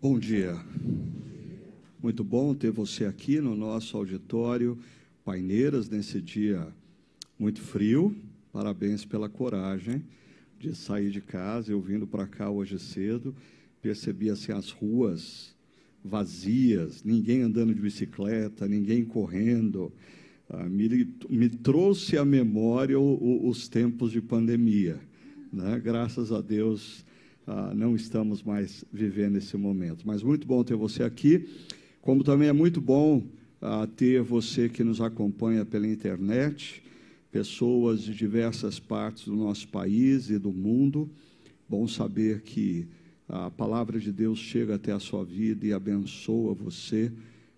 Bom dia. Muito bom ter você aqui no nosso auditório Paineiras nesse dia muito frio. Parabéns pela coragem de sair de casa. Eu vindo para cá hoje cedo, percebi assim as ruas vazias, ninguém andando de bicicleta, ninguém correndo. Ah, me, me, trouxe à memória o, o, os tempos de pandemia. Né? Graças a Deus, ah, não estamos mais vivendo esse momento. Mas muito bom ter você aqui, como também é muito bom ah, ter você que nos acompanha pela internet, pessoas de diversas partes do nosso país e do mundo. Bom saber que a palavra de Deus chega até a sua vida e abençoa você,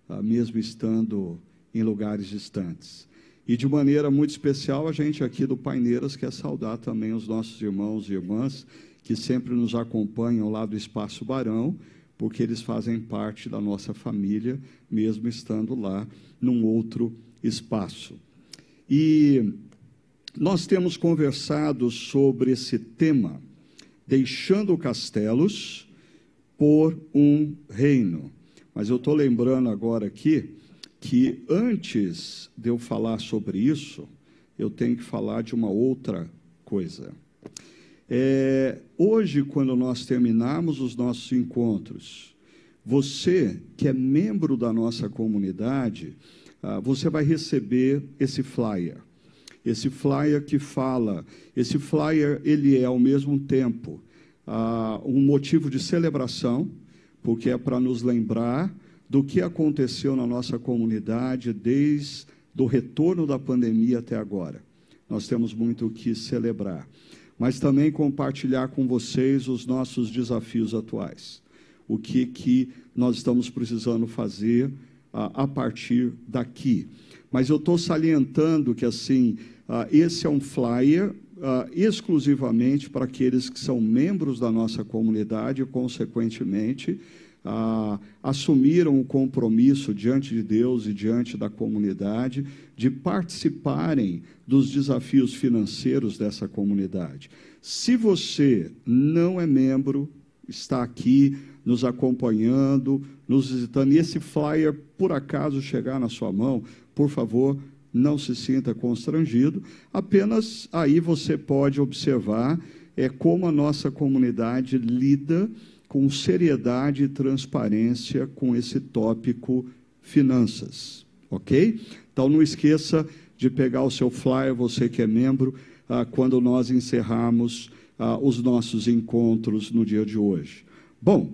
ah, mesmo estando em lugares distantes. E de maneira muito especial, a gente aqui do Paineiras quer saudar também os nossos irmãos e irmãs que sempre nos acompanham lá do Espaço Barão, porque eles fazem parte da nossa família, mesmo estando lá num outro espaço. E nós temos conversado sobre esse tema, deixando castelos por um reino. Mas eu estou lembrando agora aqui que antes de eu falar sobre isso, eu tenho que falar de uma outra coisa. É, hoje, quando nós terminarmos os nossos encontros, você que é membro da nossa comunidade, ah, você vai receber esse flyer. Esse flyer que fala, esse flyer ele é ao mesmo tempo ah, um motivo de celebração, porque é para nos lembrar do que aconteceu na nossa comunidade desde o retorno da pandemia até agora. Nós temos muito o que celebrar mas também compartilhar com vocês os nossos desafios atuais. O que, que nós estamos precisando fazer a partir daqui. Mas eu estou salientando que, assim, esse é um flyer exclusivamente para aqueles que são membros da nossa comunidade e, consequentemente, ah, assumiram o compromisso diante de Deus e diante da comunidade de participarem dos desafios financeiros dessa comunidade. Se você não é membro, está aqui nos acompanhando, nos visitando, e esse flyer por acaso chegar na sua mão, por favor, não se sinta constrangido, apenas aí você pode observar é, como a nossa comunidade lida com seriedade e transparência com esse tópico finanças, ok? Então não esqueça de pegar o seu flyer, você que é membro, ah, quando nós encerrarmos ah, os nossos encontros no dia de hoje. Bom,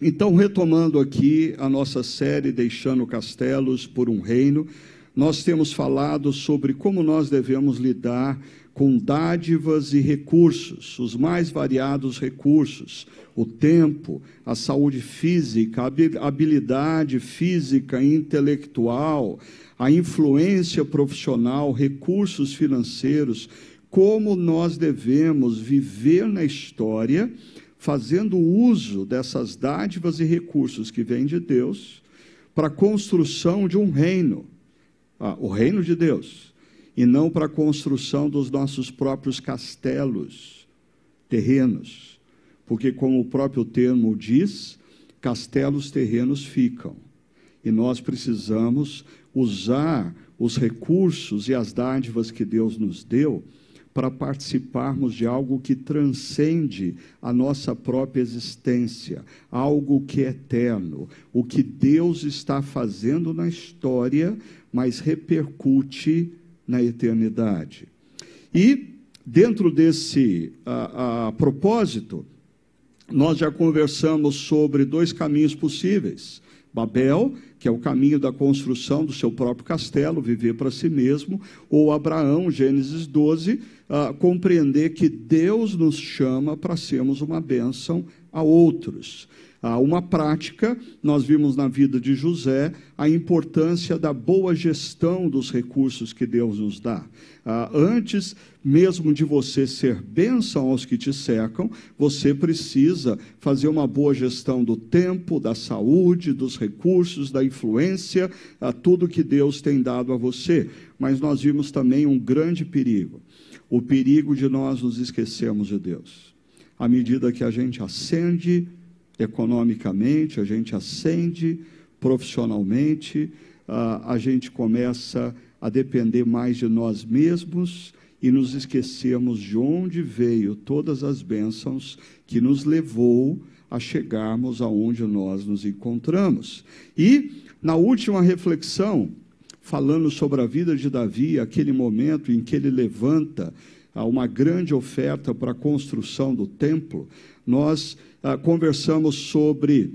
então retomando aqui a nossa série Deixando Castelos por um Reino, nós temos falado sobre como nós devemos lidar com dádivas e recursos, os mais variados recursos, o tempo, a saúde física, a habilidade física e intelectual, a influência profissional, recursos financeiros, como nós devemos viver na história, fazendo uso dessas dádivas e recursos que vêm de Deus para a construção de um reino, ah, o reino de Deus e não para a construção dos nossos próprios castelos terrenos. Porque, como o próprio termo diz, castelos terrenos ficam. E nós precisamos usar os recursos e as dádivas que Deus nos deu para participarmos de algo que transcende a nossa própria existência, algo que é eterno, o que Deus está fazendo na história, mas repercute na eternidade. E, dentro desse a, a propósito, nós já conversamos sobre dois caminhos possíveis. Babel, que é o caminho da construção do seu próprio castelo, viver para si mesmo, ou Abraão, Gênesis 12, uh, compreender que Deus nos chama para sermos uma bênção a outros. Há uma prática, nós vimos na vida de José a importância da boa gestão dos recursos que Deus nos dá. Ah, antes mesmo de você ser bênção aos que te cercam, você precisa fazer uma boa gestão do tempo, da saúde, dos recursos, da influência, a tudo que Deus tem dado a você. Mas nós vimos também um grande perigo: o perigo de nós nos esquecermos de Deus. À medida que a gente acende economicamente, a gente ascende profissionalmente, a gente começa a depender mais de nós mesmos e nos esquecemos de onde veio todas as bênçãos que nos levou a chegarmos aonde nós nos encontramos. E na última reflexão, falando sobre a vida de Davi, aquele momento em que ele levanta uma grande oferta para a construção do templo, nós ah, conversamos sobre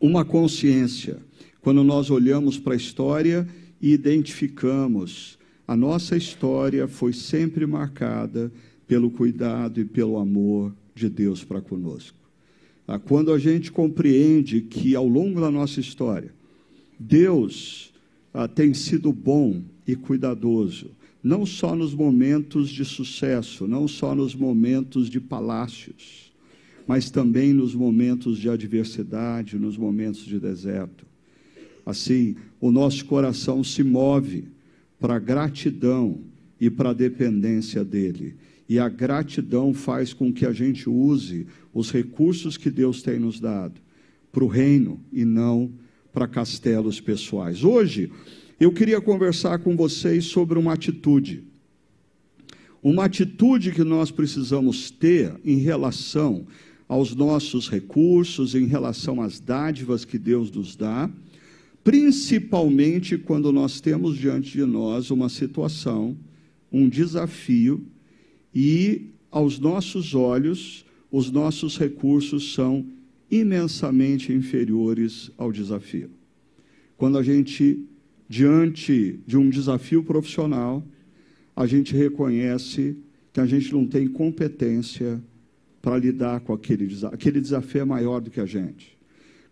uma consciência. Quando nós olhamos para a história e identificamos a nossa história foi sempre marcada pelo cuidado e pelo amor de Deus para conosco. Ah, quando a gente compreende que ao longo da nossa história, Deus ah, tem sido bom e cuidadoso, não só nos momentos de sucesso, não só nos momentos de palácios, mas também nos momentos de adversidade, nos momentos de deserto. Assim, o nosso coração se move para gratidão e para dependência dele. E a gratidão faz com que a gente use os recursos que Deus tem nos dado para o reino e não para castelos pessoais. Hoje, eu queria conversar com vocês sobre uma atitude. Uma atitude que nós precisamos ter em relação aos nossos recursos, em relação às dádivas que Deus nos dá, principalmente quando nós temos diante de nós uma situação, um desafio, e aos nossos olhos, os nossos recursos são imensamente inferiores ao desafio. Quando a gente, diante de um desafio profissional, a gente reconhece que a gente não tem competência para lidar com aquele desafio. Aquele desafio é maior do que a gente.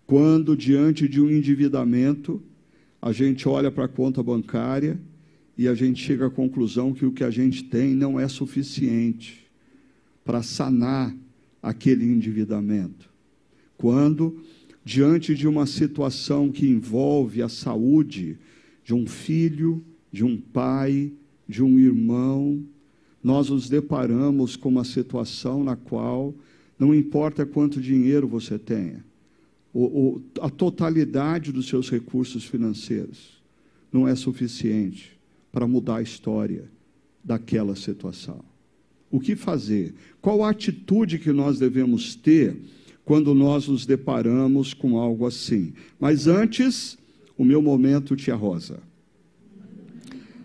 Quando, diante de um endividamento, a gente olha para a conta bancária e a gente chega à conclusão que o que a gente tem não é suficiente para sanar aquele endividamento quando, diante de uma situação que envolve a saúde de um filho, de um pai, de um irmão, nós nos deparamos com uma situação na qual não importa quanto dinheiro você tenha, a totalidade dos seus recursos financeiros não é suficiente para mudar a história daquela situação. O que fazer? Qual a atitude que nós devemos ter quando nós nos deparamos com algo assim. Mas antes, o meu momento, Tia Rosa.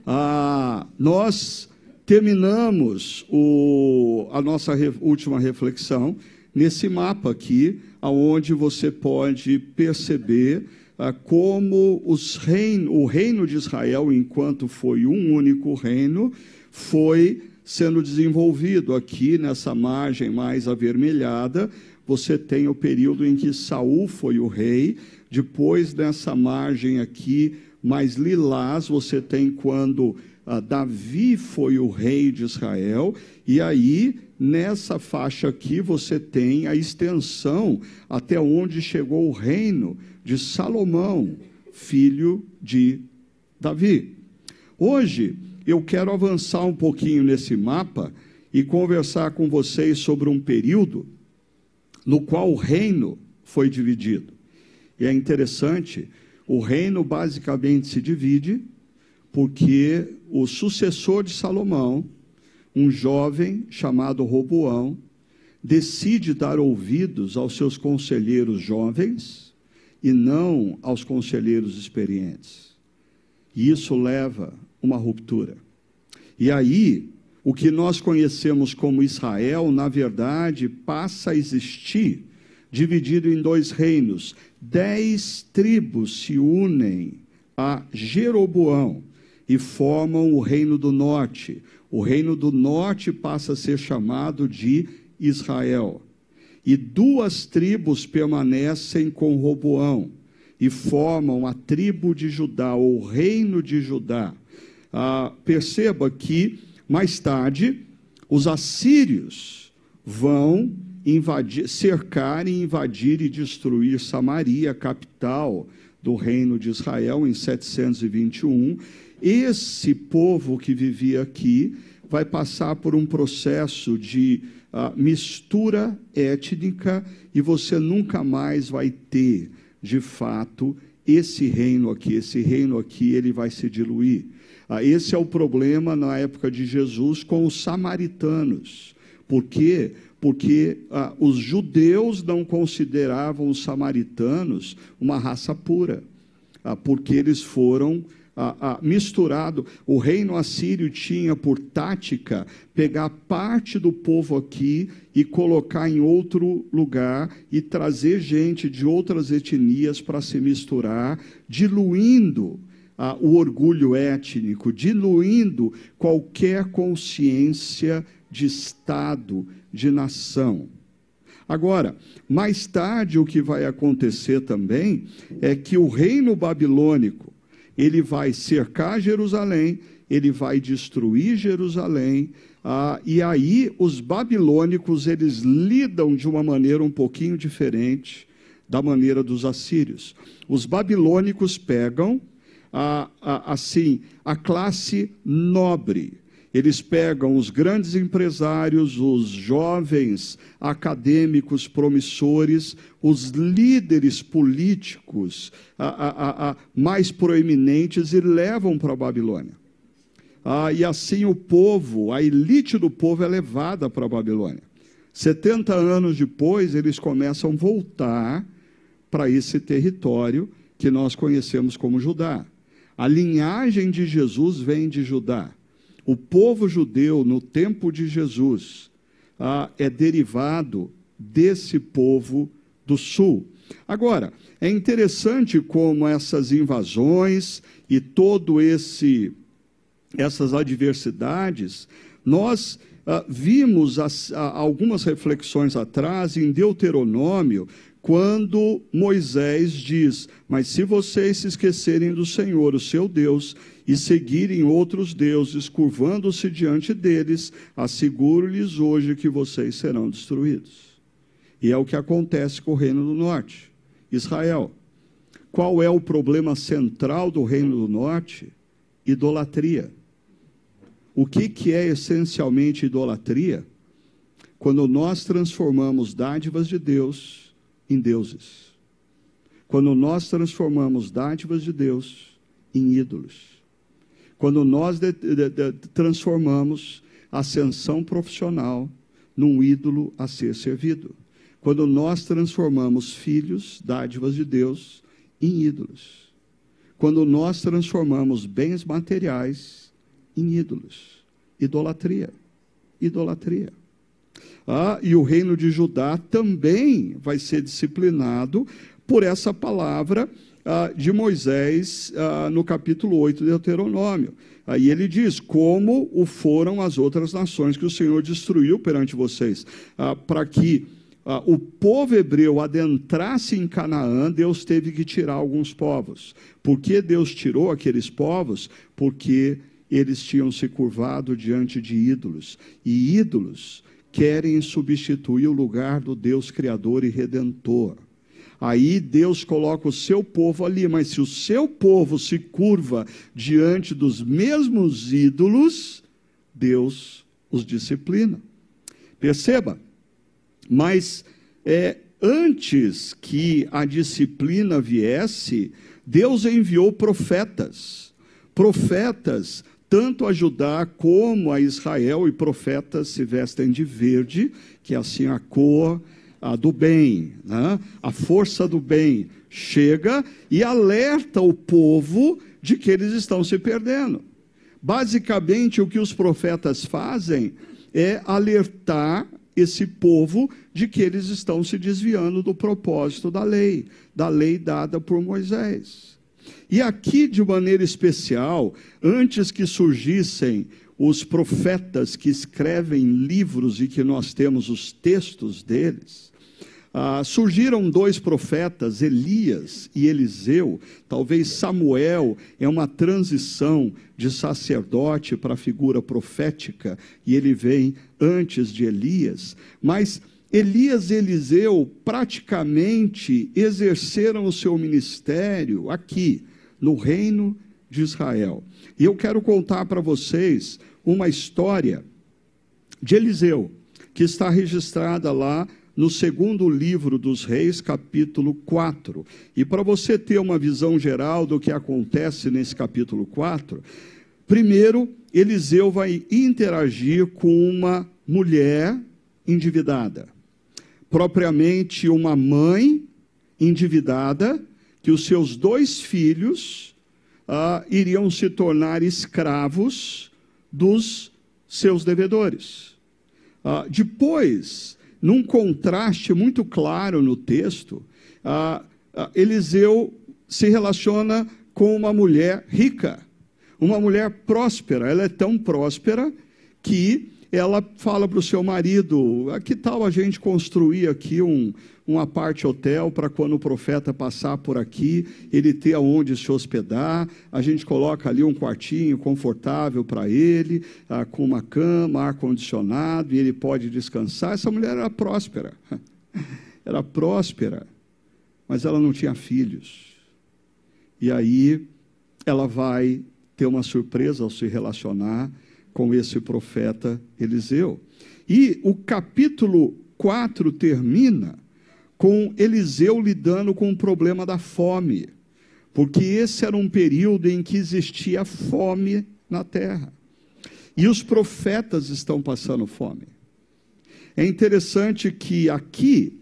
Ah, nós terminamos o, a nossa re, última reflexão nesse mapa aqui, aonde você pode perceber ah, como reino, o reino de Israel, enquanto foi um único reino, foi sendo desenvolvido aqui nessa margem mais avermelhada, você tem o período em que Saul foi o rei, depois nessa margem aqui mais lilás, você tem quando ah, Davi foi o rei de Israel, e aí nessa faixa aqui você tem a extensão até onde chegou o reino de Salomão, filho de Davi. Hoje eu quero avançar um pouquinho nesse mapa e conversar com vocês sobre um período no qual o reino foi dividido. E é interessante, o reino basicamente se divide porque o sucessor de Salomão, um jovem chamado Roboão, decide dar ouvidos aos seus conselheiros jovens e não aos conselheiros experientes. E isso leva uma ruptura. E aí, o que nós conhecemos como Israel, na verdade, passa a existir dividido em dois reinos. Dez tribos se unem a Jeroboão e formam o reino do norte. O reino do norte passa a ser chamado de Israel. E duas tribos permanecem com Roboão e formam a tribo de Judá, ou o reino de Judá. Ah, perceba que mais tarde, os assírios vão invadir, cercar e invadir e destruir Samaria, capital do reino de Israel, em 721. Esse povo que vivia aqui vai passar por um processo de uh, mistura étnica e você nunca mais vai ter, de fato, esse reino aqui. Esse reino aqui ele vai se diluir. Uh, esse é o problema na época de Jesus com os samaritanos. Por quê? Porque ah, os judeus não consideravam os samaritanos uma raça pura, porque eles foram ah, ah, misturado. O reino assírio tinha por tática pegar parte do povo aqui e colocar em outro lugar e trazer gente de outras etnias para se misturar, diluindo ah, o orgulho étnico, diluindo qualquer consciência de Estado, de nação. Agora, mais tarde, o que vai acontecer também é que o reino babilônico, ele vai cercar Jerusalém, ele vai destruir Jerusalém, ah, e aí os babilônicos eles lidam de uma maneira um pouquinho diferente da maneira dos assírios. Os babilônicos pegam ah, ah, assim a classe nobre, eles pegam os grandes empresários, os jovens acadêmicos promissores, os líderes políticos a, a, a, mais proeminentes e levam para a Babilônia. Ah, e assim o povo, a elite do povo é levada para a Babilônia. 70 anos depois, eles começam a voltar para esse território que nós conhecemos como Judá. A linhagem de Jesus vem de Judá. O povo judeu, no tempo de Jesus, ah, é derivado desse povo do sul. Agora, é interessante como essas invasões e todo esse essas adversidades, nós ah, vimos as, ah, algumas reflexões atrás em Deuteronômio, quando Moisés diz: Mas se vocês se esquecerem do Senhor, o seu Deus, e seguirem outros deuses, curvando-se diante deles, asseguro-lhes hoje que vocês serão destruídos. E é o que acontece com o Reino do Norte, Israel. Qual é o problema central do Reino do Norte? Idolatria. O que, que é essencialmente idolatria? Quando nós transformamos dádivas de Deus em deuses. Quando nós transformamos dádivas de Deus em ídolos. Quando nós de, de, de, transformamos ascensão profissional num ídolo a ser servido. Quando nós transformamos filhos, dádivas de Deus, em ídolos. Quando nós transformamos bens materiais em ídolos. Idolatria. Idolatria. Ah, e o reino de Judá também vai ser disciplinado por essa palavra ah, de Moisés ah, no capítulo 8 de Deuteronômio. Aí ele diz: Como o foram as outras nações que o Senhor destruiu perante vocês, ah, para que o povo hebreu adentrasse em Canaã, Deus teve que tirar alguns povos. Por que Deus tirou aqueles povos? Porque eles tinham se curvado diante de ídolos. E ídolos querem substituir o lugar do Deus Criador e Redentor. Aí Deus coloca o seu povo ali, mas se o seu povo se curva diante dos mesmos ídolos, Deus os disciplina. Perceba, mas é, antes que a disciplina viesse, Deus enviou profetas. Profetas, tanto a Judá como a Israel, e profetas se vestem de verde, que é assim a cor a do bem, né? a força do bem, chega e alerta o povo de que eles estão se perdendo. Basicamente, o que os profetas fazem é alertar esse povo de que eles estão se desviando do propósito da lei, da lei dada por Moisés. E aqui, de maneira especial, antes que surgissem os profetas que escrevem livros e que nós temos os textos deles, ah, surgiram dois profetas, Elias e Eliseu. Talvez Samuel é uma transição de sacerdote para a figura profética, e ele vem antes de Elias. Mas Elias e Eliseu praticamente exerceram o seu ministério aqui, no reino de Israel. E eu quero contar para vocês uma história de Eliseu, que está registrada lá no segundo livro dos Reis, capítulo 4. E para você ter uma visão geral do que acontece nesse capítulo 4, primeiro, Eliseu vai interagir com uma mulher endividada, propriamente uma mãe endividada, que os seus dois filhos ah, iriam se tornar escravos dos seus devedores. Ah, depois, num contraste muito claro no texto, ah, ah, Eliseu se relaciona com uma mulher rica, uma mulher próspera. Ela é tão próspera que ela fala para o seu marido: ah, que tal a gente construir aqui um, uma parte hotel para quando o profeta passar por aqui, ele ter aonde se hospedar. A gente coloca ali um quartinho confortável para ele, ah, com uma cama, ar-condicionado, e ele pode descansar. Essa mulher era próspera, era próspera, mas ela não tinha filhos. E aí ela vai ter uma surpresa ao se relacionar com esse profeta Eliseu. E o capítulo 4 termina com Eliseu lidando com o problema da fome, porque esse era um período em que existia fome na terra. E os profetas estão passando fome. É interessante que aqui,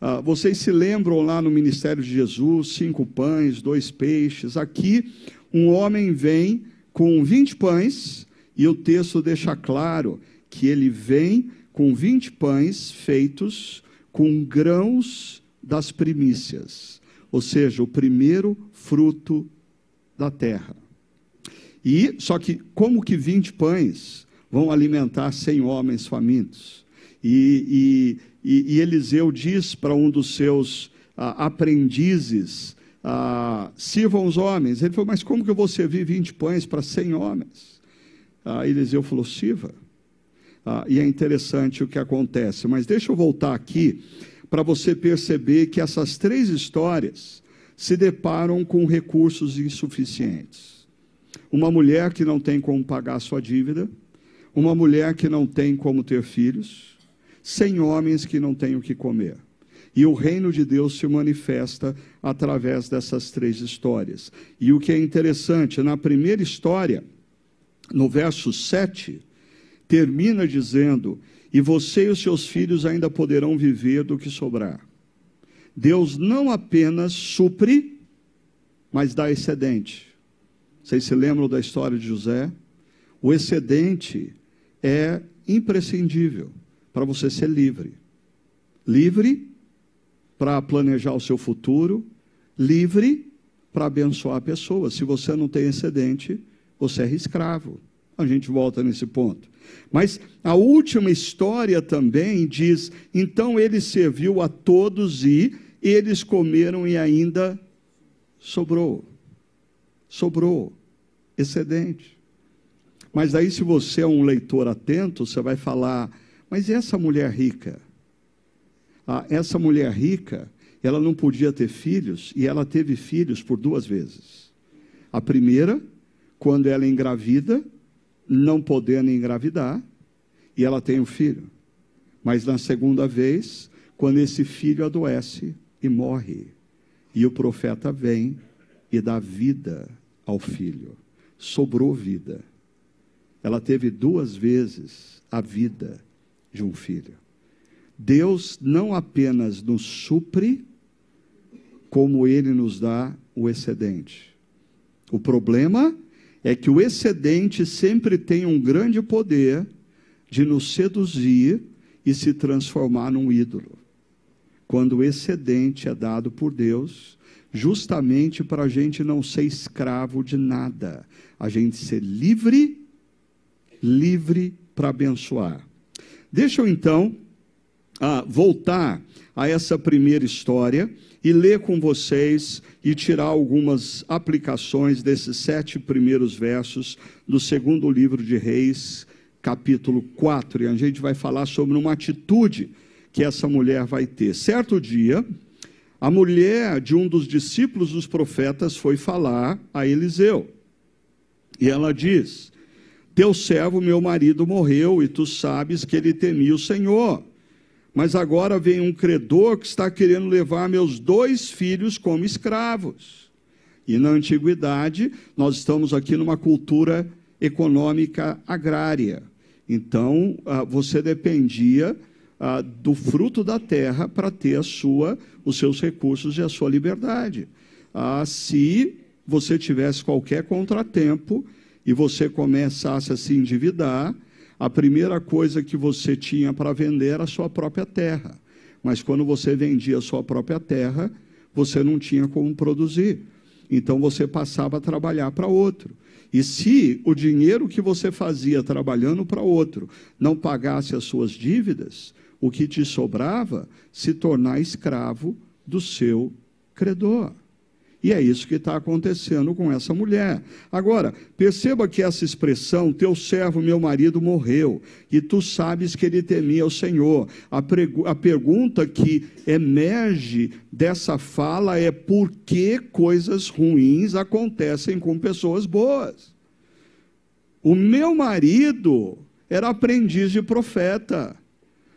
ah, vocês se lembram lá no ministério de Jesus, cinco pães, dois peixes. Aqui, um homem vem com 20 pães, e o texto deixa claro que ele vem com 20 pães feitos com grãos das primícias, ou seja, o primeiro fruto da terra. E só que como que 20 pães vão alimentar 100 homens famintos? E, e, e Eliseu diz para um dos seus ah, aprendizes, ah, sirvam os homens. Ele falou, mas como que eu vou servir 20 pães para 100 homens? Ah, Eliseu falou, sirva. Ah, e é interessante o que acontece. Mas deixa eu voltar aqui para você perceber que essas três histórias se deparam com recursos insuficientes. Uma mulher que não tem como pagar sua dívida, uma mulher que não tem como ter filhos, cem homens que não têm o que comer. E o reino de Deus se manifesta através dessas três histórias. E o que é interessante, na primeira história, no verso 7, termina dizendo: E você e os seus filhos ainda poderão viver do que sobrar. Deus não apenas supre, mas dá excedente. Vocês se lembram da história de José? O excedente é imprescindível para você ser livre. Livre para planejar o seu futuro, livre para abençoar pessoas. Se você não tem excedente, você é escravo. A gente volta nesse ponto. Mas a última história também diz: então ele serviu a todos e eles comeram e ainda sobrou. Sobrou. Excedente. Mas aí, se você é um leitor atento, você vai falar: mas essa mulher rica? Ah, essa mulher rica, ela não podia ter filhos e ela teve filhos por duas vezes. A primeira, quando ela engravida, não podendo engravidar, e ela tem um filho. Mas na segunda vez, quando esse filho adoece e morre, e o profeta vem e dá vida ao filho, sobrou vida. Ela teve duas vezes a vida de um filho. Deus não apenas nos supre, como ele nos dá o excedente. O problema é que o excedente sempre tem um grande poder de nos seduzir e se transformar num ídolo. Quando o excedente é dado por Deus, justamente para a gente não ser escravo de nada, a gente ser livre, livre para abençoar. Deixa eu então ah, voltar a essa primeira história e ler com vocês e tirar algumas aplicações desses sete primeiros versos do segundo livro de Reis, capítulo 4. E a gente vai falar sobre uma atitude que essa mulher vai ter. Certo dia, a mulher de um dos discípulos dos profetas foi falar a Eliseu. E ela diz: Teu servo, meu marido, morreu, e tu sabes que ele temia o Senhor. Mas agora vem um credor que está querendo levar meus dois filhos como escravos. E na antiguidade, nós estamos aqui numa cultura econômica agrária. Então, ah, você dependia ah, do fruto da terra para ter sua, os seus recursos e a sua liberdade. Ah, se você tivesse qualquer contratempo, e você começasse a se endividar, a primeira coisa que você tinha para vender era a sua própria terra. Mas quando você vendia a sua própria terra, você não tinha como produzir. Então você passava a trabalhar para outro. E se o dinheiro que você fazia trabalhando para outro não pagasse as suas dívidas, o que te sobrava se tornar escravo do seu credor. E é isso que está acontecendo com essa mulher. Agora, perceba que essa expressão, teu servo, meu marido, morreu, e tu sabes que ele temia o Senhor. A, a pergunta que emerge dessa fala é por que coisas ruins acontecem com pessoas boas? O meu marido era aprendiz de profeta.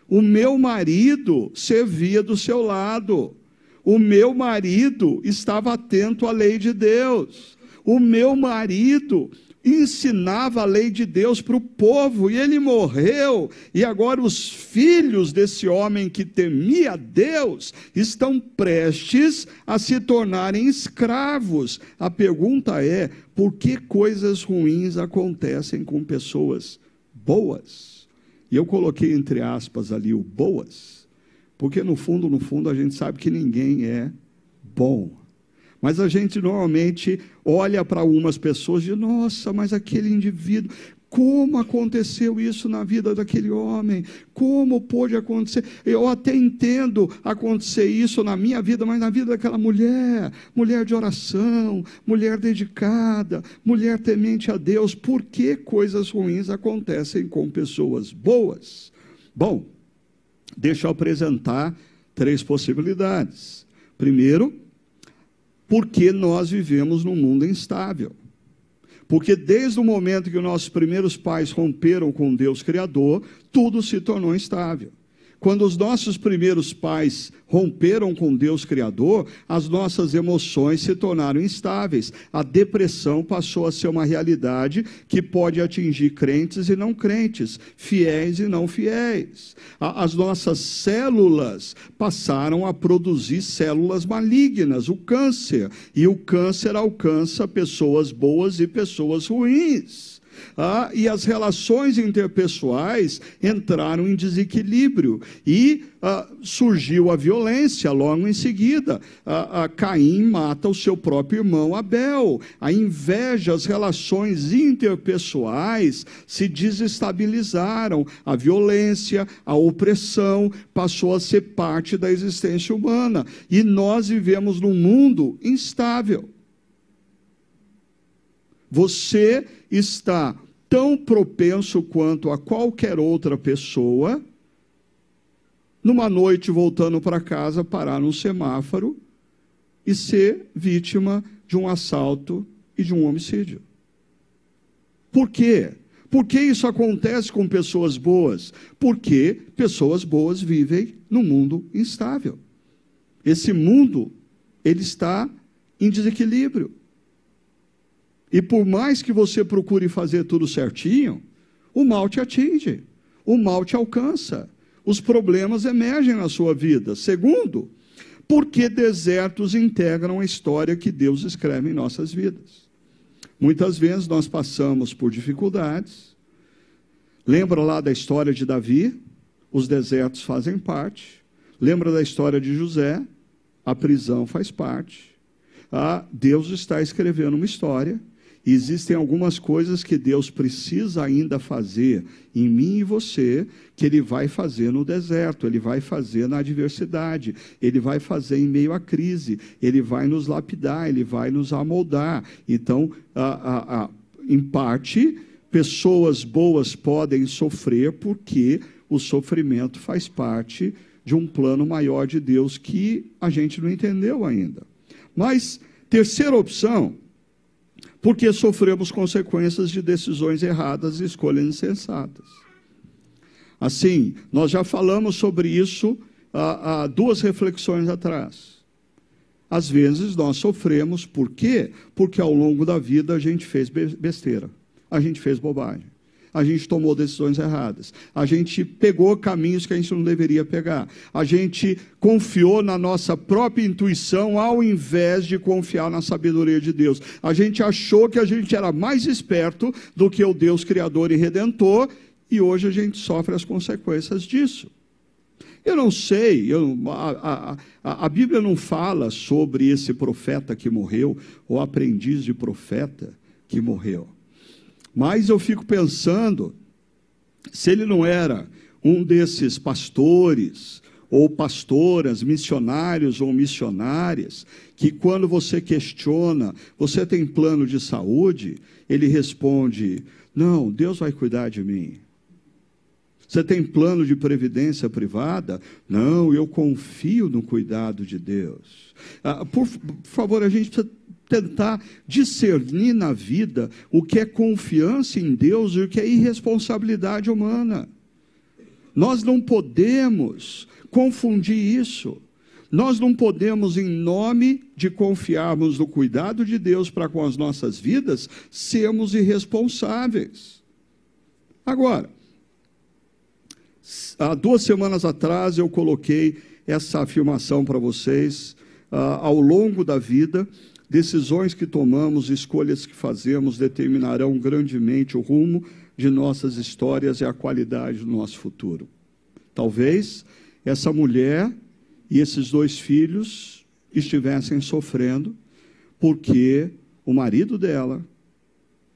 O meu marido servia do seu lado. O meu marido estava atento à lei de Deus. O meu marido ensinava a lei de Deus para o povo e ele morreu. E agora os filhos desse homem que temia Deus estão prestes a se tornarem escravos. A pergunta é: por que coisas ruins acontecem com pessoas boas? E eu coloquei entre aspas ali o boas porque no fundo, no fundo, a gente sabe que ninguém é bom. Mas a gente normalmente olha para algumas pessoas e diz: nossa, mas aquele indivíduo, como aconteceu isso na vida daquele homem? Como pôde acontecer? Eu até entendo acontecer isso na minha vida, mas na vida daquela mulher, mulher de oração, mulher dedicada, mulher temente a Deus. Por que coisas ruins acontecem com pessoas boas? Bom, Deixa eu apresentar três possibilidades. Primeiro, porque nós vivemos num mundo instável. Porque desde o momento que nossos primeiros pais romperam com Deus Criador, tudo se tornou instável. Quando os nossos primeiros pais romperam com Deus Criador, as nossas emoções se tornaram instáveis. A depressão passou a ser uma realidade que pode atingir crentes e não crentes, fiéis e não fiéis. As nossas células passaram a produzir células malignas, o câncer, e o câncer alcança pessoas boas e pessoas ruins ah, e as relações interpessoais entraram em desequilíbrio e ah, surgiu a violência logo em seguida. Ah, Caim mata o seu próprio irmão Abel. A inveja, as relações interpessoais se desestabilizaram. A violência, a opressão passou a ser parte da existência humana. E nós vivemos num mundo instável. Você está tão propenso quanto a qualquer outra pessoa, numa noite voltando para casa, parar num semáforo e ser vítima de um assalto e de um homicídio. Por quê? Por que isso acontece com pessoas boas? Porque pessoas boas vivem num mundo instável. Esse mundo, ele está em desequilíbrio. E por mais que você procure fazer tudo certinho, o mal te atinge, o mal te alcança, os problemas emergem na sua vida. Segundo, porque desertos integram a história que Deus escreve em nossas vidas. Muitas vezes nós passamos por dificuldades. Lembra lá da história de Davi? Os desertos fazem parte. Lembra da história de José? A prisão faz parte. Ah, Deus está escrevendo uma história existem algumas coisas que Deus precisa ainda fazer em mim e você, que Ele vai fazer no deserto, Ele vai fazer na adversidade, Ele vai fazer em meio à crise, Ele vai nos lapidar, Ele vai nos amoldar. Então, a, a, a, em parte, pessoas boas podem sofrer porque o sofrimento faz parte de um plano maior de Deus que a gente não entendeu ainda. Mas, terceira opção porque sofremos consequências de decisões erradas e escolhas insensatas. Assim, nós já falamos sobre isso há, há duas reflexões atrás. Às vezes nós sofremos, por quê? Porque ao longo da vida a gente fez besteira, a gente fez bobagem a gente tomou decisões erradas. A gente pegou caminhos que a gente não deveria pegar. A gente confiou na nossa própria intuição ao invés de confiar na sabedoria de Deus. A gente achou que a gente era mais esperto do que o Deus Criador e Redentor e hoje a gente sofre as consequências disso. Eu não sei, eu, a, a, a, Bíblia não fala sobre esse profeta que morreu, ou aprendiz de profeta que morreu. Mas eu fico pensando, se ele não era um desses pastores ou pastoras, missionários ou missionárias, que quando você questiona, você tem plano de saúde, ele responde: Não, Deus vai cuidar de mim. Você tem plano de previdência privada? Não, eu confio no cuidado de Deus. Ah, por, por favor, a gente precisa tentar discernir na vida o que é confiança em Deus e o que é irresponsabilidade humana. Nós não podemos confundir isso. Nós não podemos, em nome de confiarmos no cuidado de Deus para com as nossas vidas, sermos irresponsáveis. Agora, há duas semanas atrás eu coloquei essa afirmação para vocês. Uh, ao longo da vida, Decisões que tomamos, escolhas que fazemos determinarão grandemente o rumo de nossas histórias e a qualidade do nosso futuro. Talvez essa mulher e esses dois filhos estivessem sofrendo porque o marido dela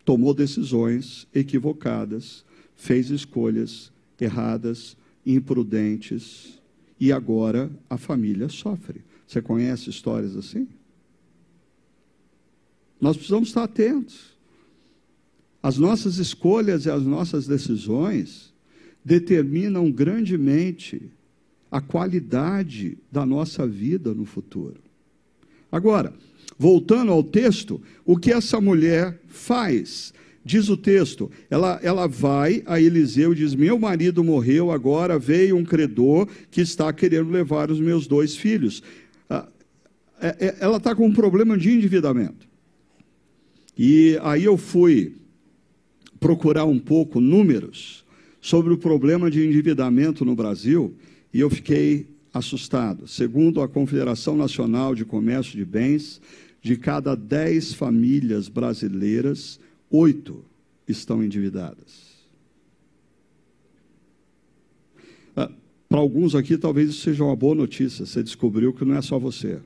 tomou decisões equivocadas, fez escolhas erradas, imprudentes e agora a família sofre. Você conhece histórias assim? Nós precisamos estar atentos. As nossas escolhas e as nossas decisões determinam grandemente a qualidade da nossa vida no futuro. Agora, voltando ao texto, o que essa mulher faz? Diz o texto, ela, ela vai a Eliseu e diz: Meu marido morreu, agora veio um credor que está querendo levar os meus dois filhos. Ah, é, é, ela está com um problema de endividamento. E aí eu fui procurar um pouco números sobre o problema de endividamento no Brasil e eu fiquei assustado. Segundo a Confederação Nacional de Comércio de Bens, de cada dez famílias brasileiras, oito estão endividadas. Ah, Para alguns aqui, talvez isso seja uma boa notícia. Você descobriu que não é só você.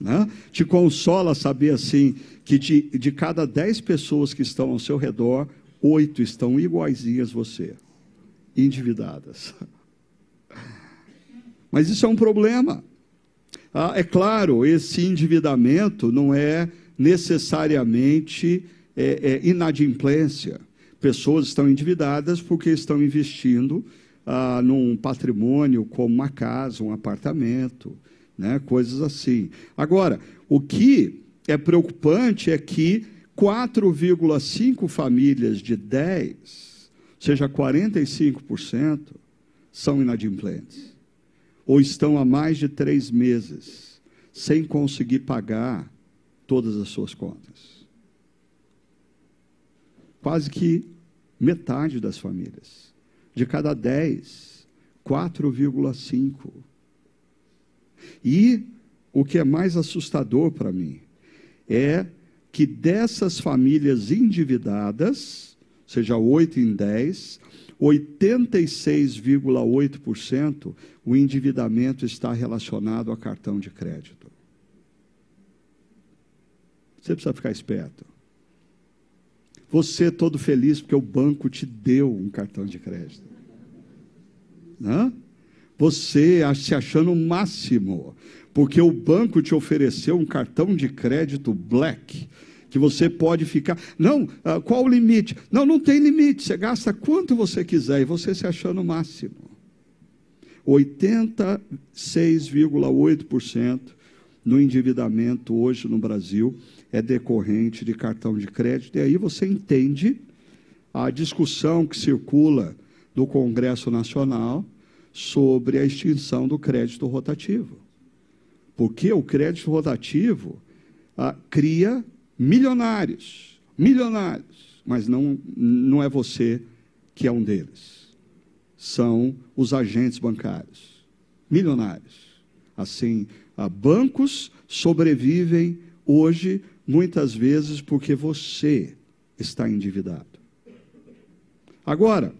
Né? Te consola saber assim que de, de cada dez pessoas que estão ao seu redor, oito estão iguaizinhas você, endividadas. Mas isso é um problema. Ah, é claro, esse endividamento não é necessariamente é, é, inadimplência. Pessoas estão endividadas porque estão investindo ah, num patrimônio como uma casa, um apartamento, né? coisas assim. Agora, o que é preocupante é que 4,5 famílias de 10, ou seja, 45%, são inadimplentes. Ou estão há mais de três meses sem conseguir pagar todas as suas contas. Quase que metade das famílias. De cada 10, 4,5 e o que é mais assustador para mim é que dessas famílias endividadas, seja 8 em 10, 86,8% o endividamento está relacionado a cartão de crédito. Você precisa ficar esperto. Você todo feliz porque o banco te deu um cartão de crédito. Não? Você se achando o máximo, porque o banco te ofereceu um cartão de crédito black, que você pode ficar. Não, uh, qual o limite? Não, não tem limite, você gasta quanto você quiser e você se achando o máximo. 86,8% no endividamento hoje no Brasil é decorrente de cartão de crédito. E aí você entende a discussão que circula do Congresso Nacional sobre a extinção do crédito rotativo. Porque o crédito rotativo ah, cria milionários, milionários, mas não, não é você que é um deles. São os agentes bancários, milionários. Assim, ah, bancos sobrevivem hoje, muitas vezes, porque você está endividado. Agora,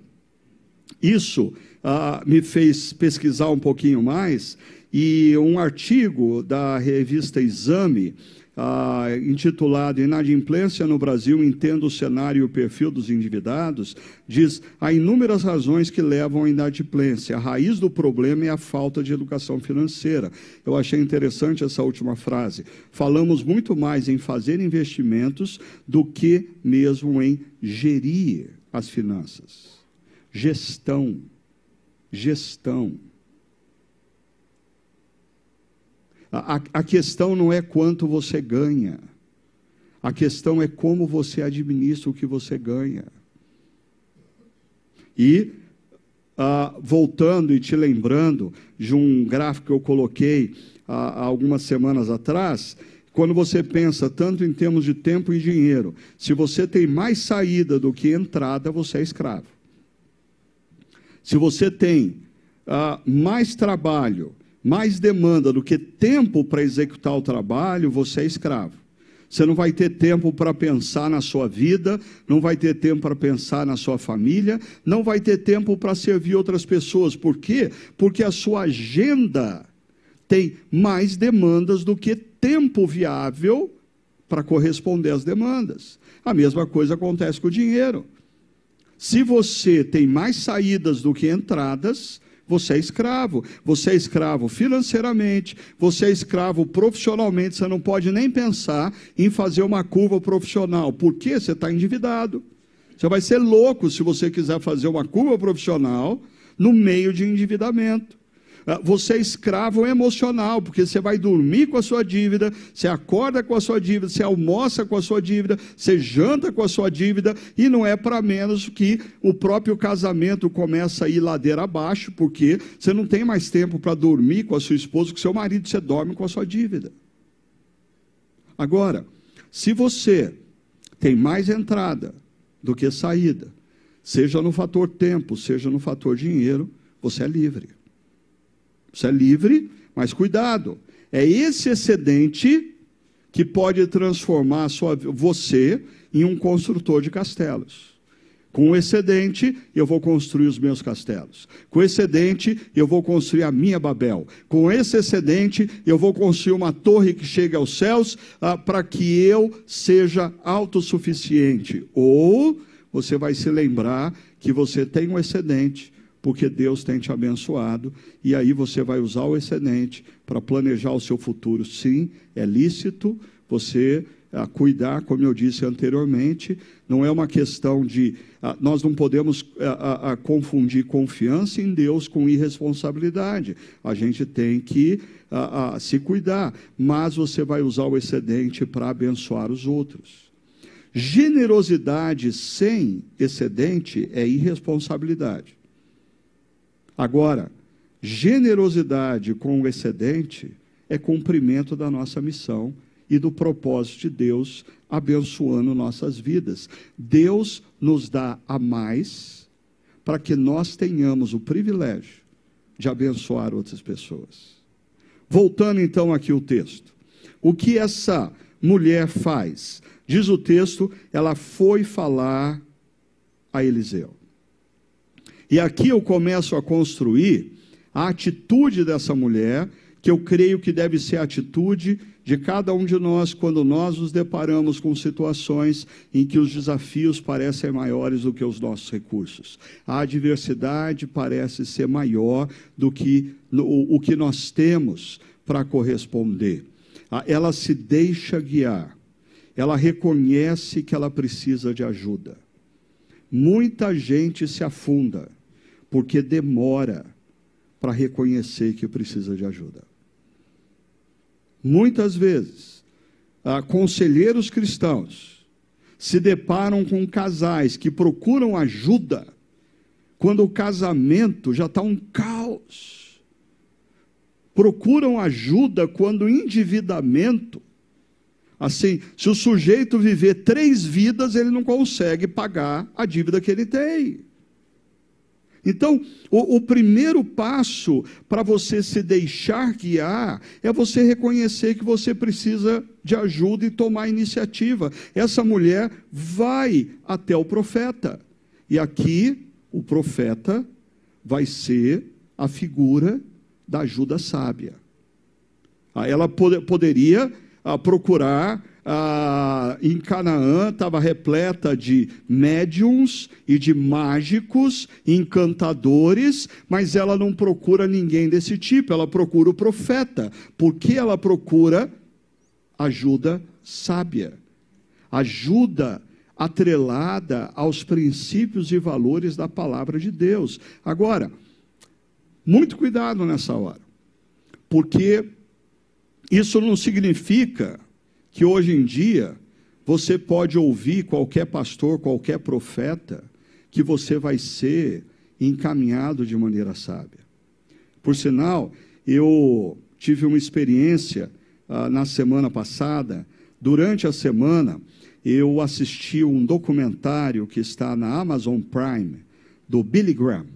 isso ah, me fez pesquisar um pouquinho mais e um artigo da revista Exame, ah, intitulado Inadimplência no Brasil, entendo o cenário e o perfil dos endividados, diz: há inúmeras razões que levam à inadimplência. A raiz do problema é a falta de educação financeira. Eu achei interessante essa última frase. Falamos muito mais em fazer investimentos do que mesmo em gerir as finanças. Gestão gestão. A, a, a questão não é quanto você ganha, a questão é como você administra o que você ganha. E, ah, voltando e te lembrando de um gráfico que eu coloquei há algumas semanas atrás, quando você pensa tanto em termos de tempo e dinheiro, se você tem mais saída do que entrada, você é escravo. Se você tem uh, mais trabalho, mais demanda do que tempo para executar o trabalho, você é escravo. Você não vai ter tempo para pensar na sua vida, não vai ter tempo para pensar na sua família, não vai ter tempo para servir outras pessoas. Por quê? Porque a sua agenda tem mais demandas do que tempo viável para corresponder às demandas. A mesma coisa acontece com o dinheiro. Se você tem mais saídas do que entradas, você é escravo. Você é escravo financeiramente, você é escravo profissionalmente. Você não pode nem pensar em fazer uma curva profissional, porque você está endividado. Você vai ser louco se você quiser fazer uma curva profissional no meio de endividamento. Ah, você é escravo emocional, porque você vai dormir com a sua dívida, você acorda com a sua dívida, você almoça com a sua dívida, você janta com a sua dívida, e não é para menos que o próprio casamento começa a ir ladeira abaixo, porque você não tem mais tempo para dormir com a sua esposa, com seu marido, você dorme com a sua dívida. Agora, se você tem mais entrada do que saída, seja no fator tempo, seja no fator dinheiro, você é livre. Você é livre, mas cuidado. É esse excedente que pode transformar sua, você em um construtor de castelos. Com o excedente, eu vou construir os meus castelos. Com o excedente, eu vou construir a minha Babel. Com esse excedente, eu vou construir uma torre que chegue aos céus ah, para que eu seja autossuficiente. Ou você vai se lembrar que você tem um excedente porque Deus tem te abençoado, e aí você vai usar o excedente para planejar o seu futuro. Sim, é lícito você a, ah, cuidar, como eu disse anteriormente, não é uma questão de. A, ah, nós não podemos a, ah, confundir confiança em Deus com irresponsabilidade. A gente tem que se cuidar, mas você vai usar o excedente para abençoar os outros. Generosidade sem excedente é irresponsabilidade. Agora, generosidade com o excedente é cumprimento da nossa missão e do propósito de Deus abençoando nossas vidas. Deus nos dá a mais para que nós tenhamos o privilégio de abençoar outras pessoas. Voltando então aqui o texto. O que essa mulher faz? Diz o texto, ela foi falar a Eliseu. E aqui eu começo a construir a atitude dessa mulher, que eu creio que deve ser a atitude de cada um de nós quando nós nos deparamos com situações em que os desafios parecem maiores do que os nossos recursos. A adversidade parece ser maior do que o, que nós temos para corresponder. Ela se deixa guiar. Ela reconhece que ela precisa de ajuda. Muita gente se afunda porque demora para reconhecer que precisa de ajuda. muitas vezes, ah, conselheiros cristãos se deparam com casais que procuram ajuda quando o casamento já está um caos. Procuram ajuda quando o endividamento. Assim, se o sujeito viver três vidas, ele não consegue pagar a dívida que ele tem. Então, o, o, primeiro passo para você se deixar guiar é você reconhecer que você precisa de ajuda e tomar iniciativa. Essa mulher vai até o profeta. E aqui, o profeta vai ser a figura da ajuda sábia. Ah, ela poderia ah, procurar ah, em Canaã estava repleta de médiums e de mágicos, encantadores, mas ela não procura ninguém desse tipo, ela procura o profeta. Por que ela procura ajuda sábia? Ajuda atrelada aos princípios e valores da palavra de Deus. Agora, muito cuidado nessa hora, porque isso não significa que hoje em dia você pode ouvir qualquer pastor, qualquer profeta, que você vai ser encaminhado de maneira sábia. Por sinal, eu tive uma experiência ah, na semana passada. Durante a semana, eu assisti um documentário que está na Amazon Prime, do Billy Graham.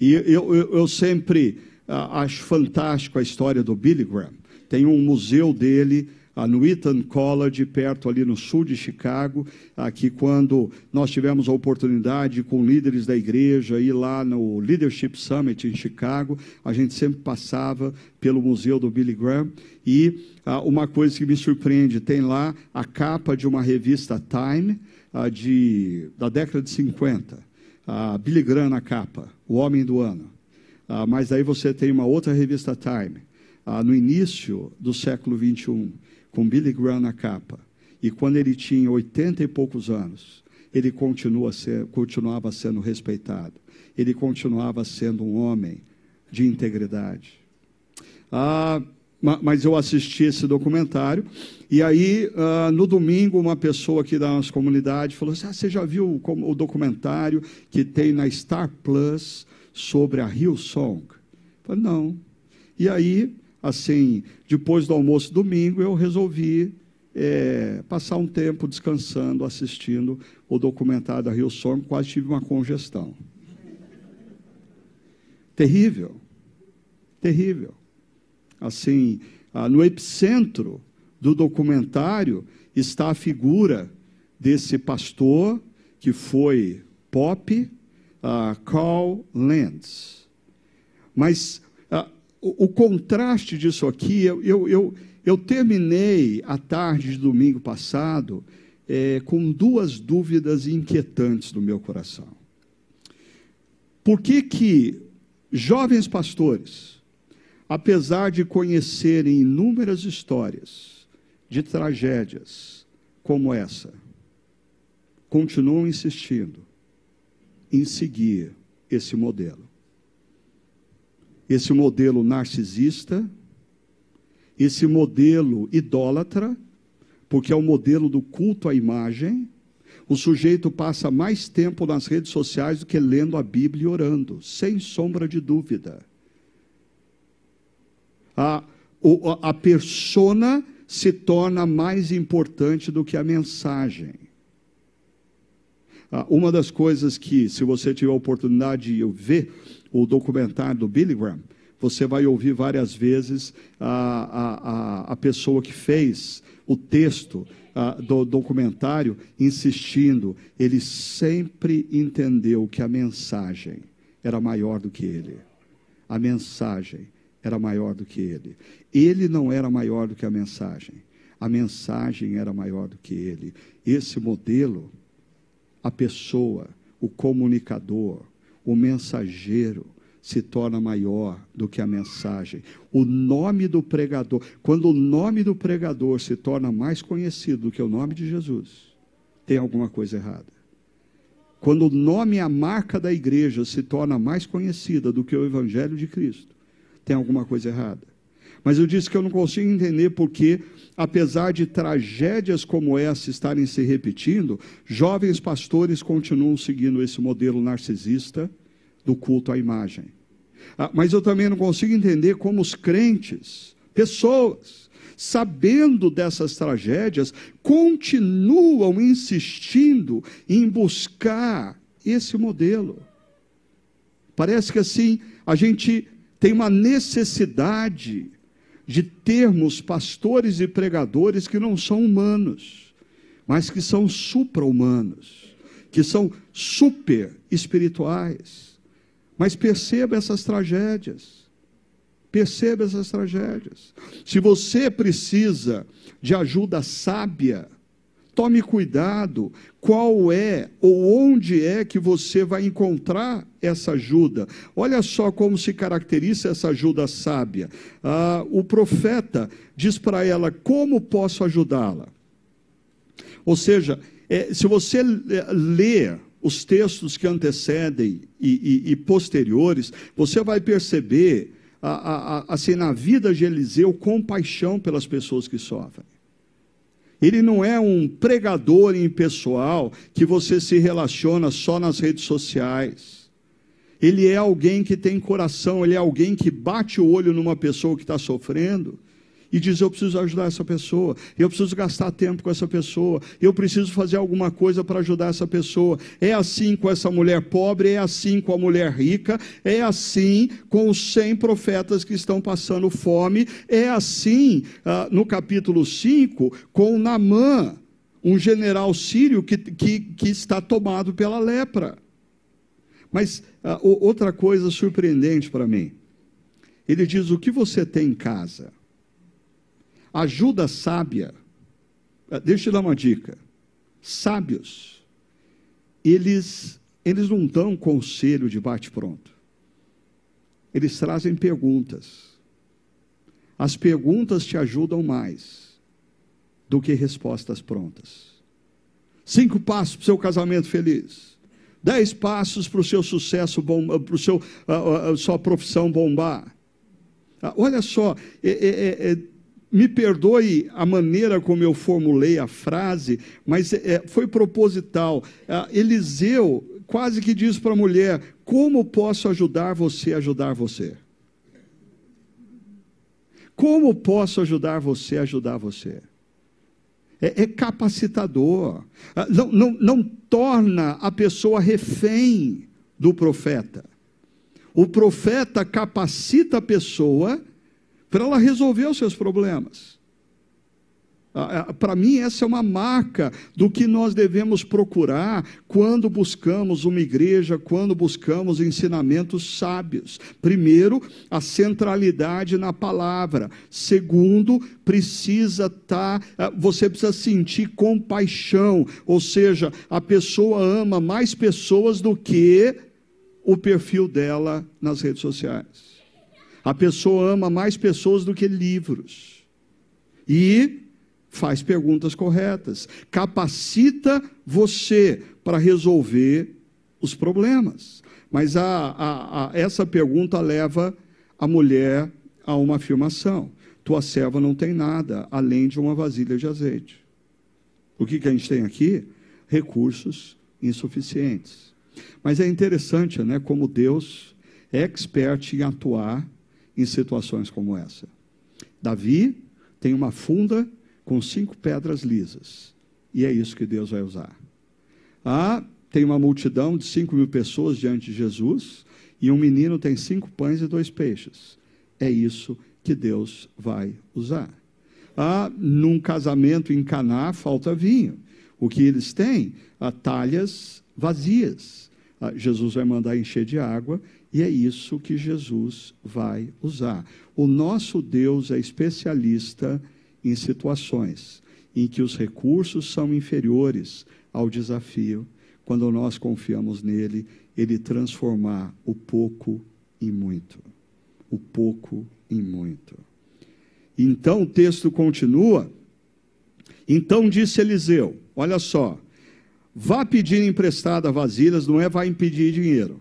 E eu, eu, eu sempre ah, acho fantástico a história do Billy Graham. Tem um museu dele no Eton College, perto ali no sul de Chicago, aqui quando nós tivemos a oportunidade com líderes da igreja ir lá no Leadership Summit em Chicago, a gente sempre passava pelo museu do Billy Graham. E ah, uma coisa que me surpreende, tem lá a capa de uma revista Time ah, de, da década de 50, ah, Billy Graham na capa, o homem do ano. Ah, mas aí você tem uma outra revista Time, ah, no início do século 21 com Billy Graham na capa. E quando ele tinha oitenta e poucos anos, ele continua ser, continuava sendo respeitado. Ele continuava sendo um homem de integridade. Ah, mas eu assisti esse documentário e aí ah, no domingo uma pessoa aqui da nossa comunidade falou assim: ah, você já viu o, o documentário que tem na Star Plus sobre a Hillsong? Eu falei, não. E aí assim, depois do almoço domingo, eu resolvi é, passar um tempo descansando, assistindo o documentário da Rio Song, quase tive uma congestão. Terrível, terrível. Assim, ah, no epicentro do documentário está a figura desse pastor que foi Pop, uh, Carl Lentz. Mas o, contraste disso aqui, eu, eu, eu, eu, terminei a tarde de domingo passado é, com duas dúvidas inquietantes no meu coração. Por que que jovens pastores, apesar de conhecerem inúmeras histórias de tragédias como essa, continuam insistindo em seguir esse modelo? Esse modelo narcisista, esse modelo idólatra, porque é o modelo do culto à imagem. O sujeito passa mais tempo nas redes sociais do que lendo a Bíblia e orando, sem sombra de dúvida. A, a persona se torna mais importante do que a mensagem. Uma das coisas que, se você tiver a oportunidade de ver, o documentário do Billy Graham, você vai ouvir várias vezes a, a, a, a pessoa que fez o texto do documentário insistindo. Ele sempre entendeu que a mensagem era maior do que ele. A mensagem era maior do que ele. Ele não era maior do que a mensagem. A mensagem era maior do que ele. Esse modelo, a pessoa, o comunicador, o mensageiro se torna maior do que a mensagem. O nome do pregador, quando o nome do pregador se torna mais conhecido do que o nome de Jesus, tem alguma coisa errada. Quando o nome e a marca da igreja se torna mais conhecida do que o evangelho de Cristo, tem alguma coisa errada. Mas eu disse que eu não consigo entender porque, apesar de tragédias como essa estarem se repetindo, jovens pastores continuam seguindo esse modelo narcisista do culto à imagem. Ah, mas eu também não consigo entender como os crentes, pessoas, sabendo dessas tragédias, continuam insistindo em buscar esse modelo. Parece que assim a gente tem uma necessidade de termos pastores e pregadores que não são humanos, mas que são supra-humanos, que são super espirituais. Mas perceba essas tragédias. Perceba essas tragédias. Se você precisa de ajuda sábia, Tome cuidado qual é ou onde é que você vai encontrar essa ajuda. Olha só como se caracteriza essa ajuda sábia. Ah, o profeta diz para ela: Como posso ajudá-la? Ou seja, é, se você ler os textos que antecedem e, e, e posteriores, você vai perceber, a, a, assim, na vida de Eliseu, compaixão pelas pessoas que sofrem. Ele não é um pregador impessoal que você se relaciona só nas redes sociais. Ele é alguém que tem coração, ele é alguém que bate o olho numa pessoa que está sofrendo e diz: Eu preciso ajudar essa pessoa, eu preciso gastar tempo com essa pessoa, eu preciso fazer alguma coisa para ajudar essa pessoa. É assim com essa mulher pobre, é assim com a mulher rica, é assim com os 100 profetas que estão passando fome, é assim ah, no capítulo 5 com Namã, um general sírio que, que, que está tomado pela lepra. Mas ah, outra coisa surpreendente para mim. Ele diz: O que você tem em casa? Ajuda sábia. Ah, deixa eu te dar uma dica. Sábios, eles, eles não dão conselho de bate-pronto. Eles trazem perguntas. As perguntas te ajudam mais do que respostas prontas. Cinco passos para o seu casamento feliz. Dez passos para o seu sucesso, para o seu, a, a, a, sua profissão bombar. Ah, olha só, é, é, é, me perdoe a maneira como eu formulei a frase, mas é, foi proposital. Ah, Eliseu quase que diz para a mulher: Como posso ajudar você a ajudar você? Como posso ajudar você a ajudar você? É, é capacitador. Ah, não, não, não torna a pessoa refém do profeta. O profeta capacita a pessoa para ela resolver os seus problemas. Para mim, essa é uma marca do que nós devemos procurar quando buscamos uma igreja, quando buscamos ensinamentos sábios. Primeiro, a centralidade na palavra. Segundo, precisa tá, você precisa sentir compaixão, ou seja, a pessoa ama mais pessoas do que o perfil dela nas redes sociais. A pessoa ama mais pessoas do que livros. E faz perguntas corretas. Capacita você para resolver os problemas. Mas a, a, a, essa pergunta leva a mulher a uma afirmação: tua serva não tem nada além de uma vasilha de azeite. O que, que a gente tem aqui? Recursos insuficientes. Mas é interessante, né, como Deus é expert em atuar em situações como essa. Davi tem uma funda com cinco pedras lisas, e é isso que Deus vai usar. Ah, tem uma multidão de cinco mil pessoas diante de Jesus, e um menino tem cinco pães e dois peixes. É isso que Deus vai usar. Ah, num casamento em Caná falta vinho. O que eles têm? Ah, talhas vazias. Ah, Jesus vai mandar encher de água e é isso que Jesus vai usar. O nosso Deus é especialista em situações em que os recursos são inferiores ao desafio. Quando nós confiamos nele, ele transformar o pouco em muito. O pouco em muito. Então o texto continua. Então disse Eliseu: Olha só, vá pedir emprestada vasilhas, não é vá impedir dinheiro.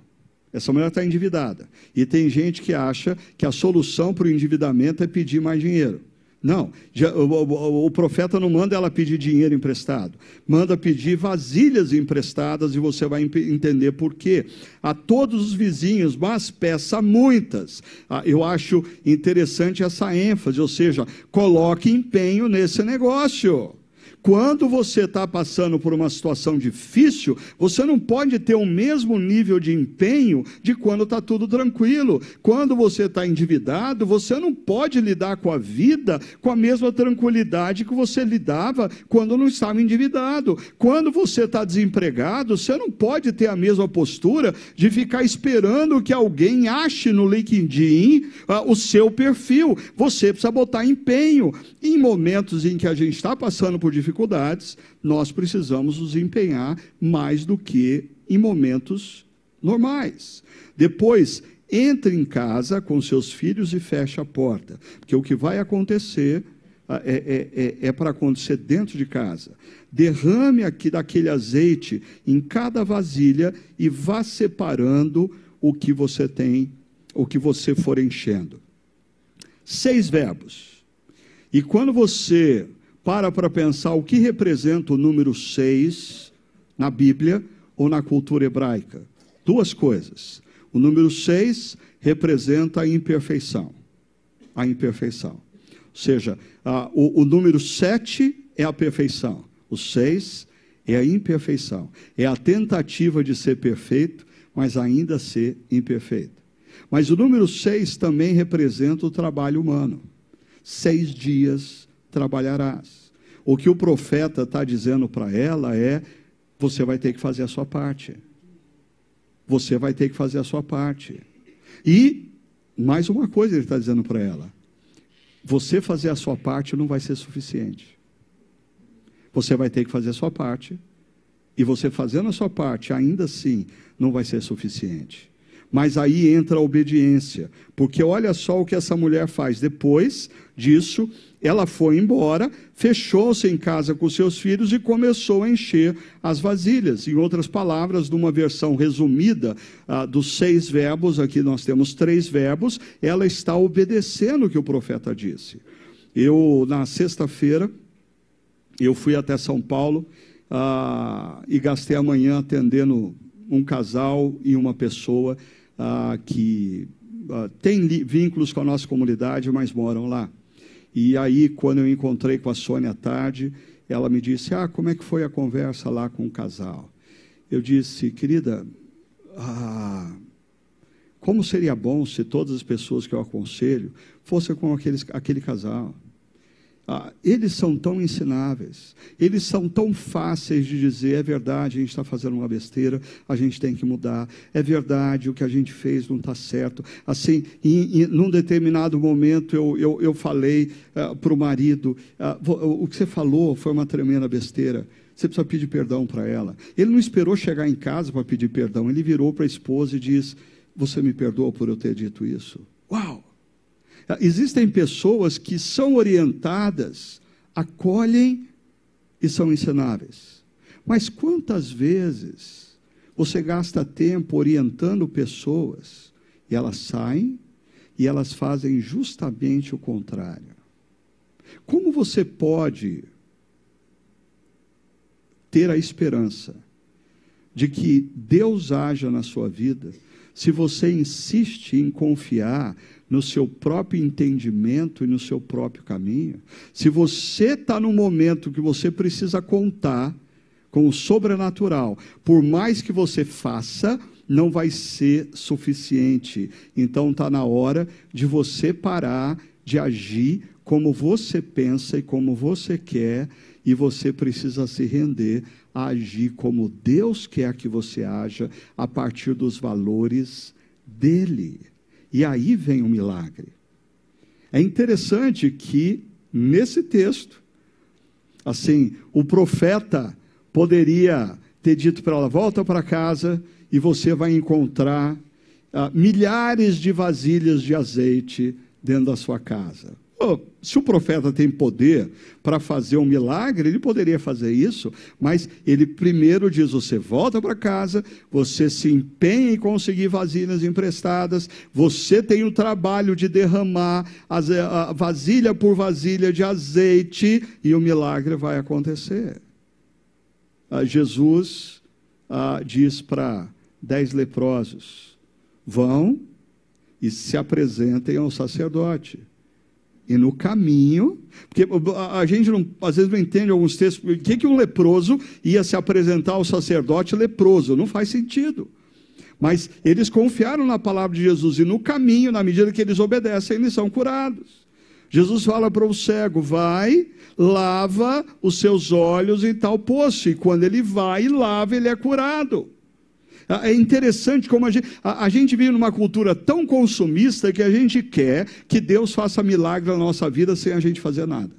Essa mulher está endividada. E tem gente que acha que a solução para o endividamento é pedir mais dinheiro. Não, já, o, o, o, profeta não manda ela pedir dinheiro emprestado, manda pedir vasilhas emprestadas e você vai entender por quê. A todos os vizinhos, mas peça muitas. Ah, eu acho interessante essa ênfase, ou seja, coloque empenho nesse negócio. Quando você está passando por uma situação difícil, você não pode ter o mesmo nível de empenho de quando está tudo tranquilo. Quando você está endividado, você não pode lidar com a vida com a mesma tranquilidade que você lidava quando não estava endividado. Quando você está desempregado, você não pode ter a mesma postura de ficar esperando que alguém ache no LinkedIn uh, o seu perfil. Você precisa botar empenho. Em momentos em que a gente está passando por dificuldades, dificuldades, nós precisamos nos empenhar mais do que em momentos normais. Depois, entre em casa com seus filhos e feche a porta, porque o que vai acontecer ah, é, é, é, é para acontecer dentro de casa. Derrame aqui daquele azeite em cada vasilha e vá separando o que você tem, o que você for enchendo. Seis verbos. E quando você para para pensar o que representa o número 6 na Bíblia ou na cultura hebraica. Duas coisas. O número 6 representa a imperfeição. A imperfeição. Ou seja, a, o, o número 7 é a perfeição. O 6 é a imperfeição. É a tentativa de ser perfeito, mas ainda ser imperfeito. Mas o número 6 também representa o trabalho humano. Seis dias trabalharás. O que o profeta está dizendo para ela é: você vai ter que fazer a sua parte. Você vai ter que fazer a sua parte. E, mais uma coisa ele está dizendo para ela: você fazer a sua parte não vai ser suficiente. Você vai ter que fazer a sua parte. E você fazendo a sua parte, ainda assim, não vai ser suficiente. Mas aí entra a obediência, porque olha só o que essa mulher faz. Depois disso, ela foi embora, fechou-se em casa com seus filhos e começou a encher as vasilhas. Em outras palavras, numa versão resumida ah, dos seis verbos, aqui nós temos três verbos, ela está obedecendo o que o profeta disse. Eu, na sexta-feira, eu fui até São Paulo ah, e gastei a manhã atendendo um casal e uma pessoa ah, que têm vínculos com a nossa comunidade, mas moram lá. E aí, quando eu encontrei com a Sônia à tarde, ela me disse: Ah, como é que foi a conversa lá com o casal? Eu disse, querida, ah, como seria bom se todas as pessoas que eu aconselho fossem com aqueles, aquele casal. Ah, eles são tão ensináveis, eles são tão fáceis de dizer: é verdade, a gente está fazendo uma besteira, a gente tem que mudar, é verdade, o que a gente fez não está certo. Assim, em, em, num determinado momento eu, eu, eu falei ah, para o marido: ah, o que você falou foi uma tremenda besteira. Você precisa pedir perdão para ela. Ele não esperou chegar em casa para pedir perdão, ele virou para a esposa e disse: Você me perdoa por eu ter dito isso? Uau! Existem pessoas que são orientadas, acolhem e são ensináveis. Mas quantas vezes você gasta tempo orientando pessoas e elas saem e elas fazem justamente o contrário? Como você pode ter a esperança de que Deus haja na sua vida se você insiste em confiar no seu próprio entendimento e no seu próprio caminho, se você está num momento que você precisa contar com o sobrenatural, por mais que você faça, não vai ser suficiente. Então está na hora de você parar de agir como você pensa e como você quer, e você precisa se render a agir como Deus quer que você haja, a partir dos valores dele. E aí vem o milagre. É interessante que, nesse texto, assim, o profeta poderia ter dito para ela: volta para casa e você vai encontrar ah, milhares de vasilhas de azeite dentro da sua casa. Se o profeta tem poder para fazer um milagre, ele poderia fazer isso, mas ele primeiro diz: você volta para casa, você se empenha em conseguir vasilhas emprestadas, você tem o trabalho de derramar as, a vasilha por vasilha de azeite e o milagre vai acontecer. Jesus ah, diz para dez leprosos: vão e se apresentem ao sacerdote. E no caminho, porque a gente não, às vezes não entende alguns textos, por que, que um leproso ia se apresentar ao sacerdote leproso? Não faz sentido. Mas eles confiaram na palavra de Jesus e no caminho, na medida que eles obedecem, eles são curados. Jesus fala para o cego: vai, lava os seus olhos em tal poço. E quando ele vai e lava, ele é curado. Ah, é interessante como a gente, a, a gente vive numa cultura tão consumista que a gente quer que Deus faça milagre na nossa vida sem a gente fazer nada.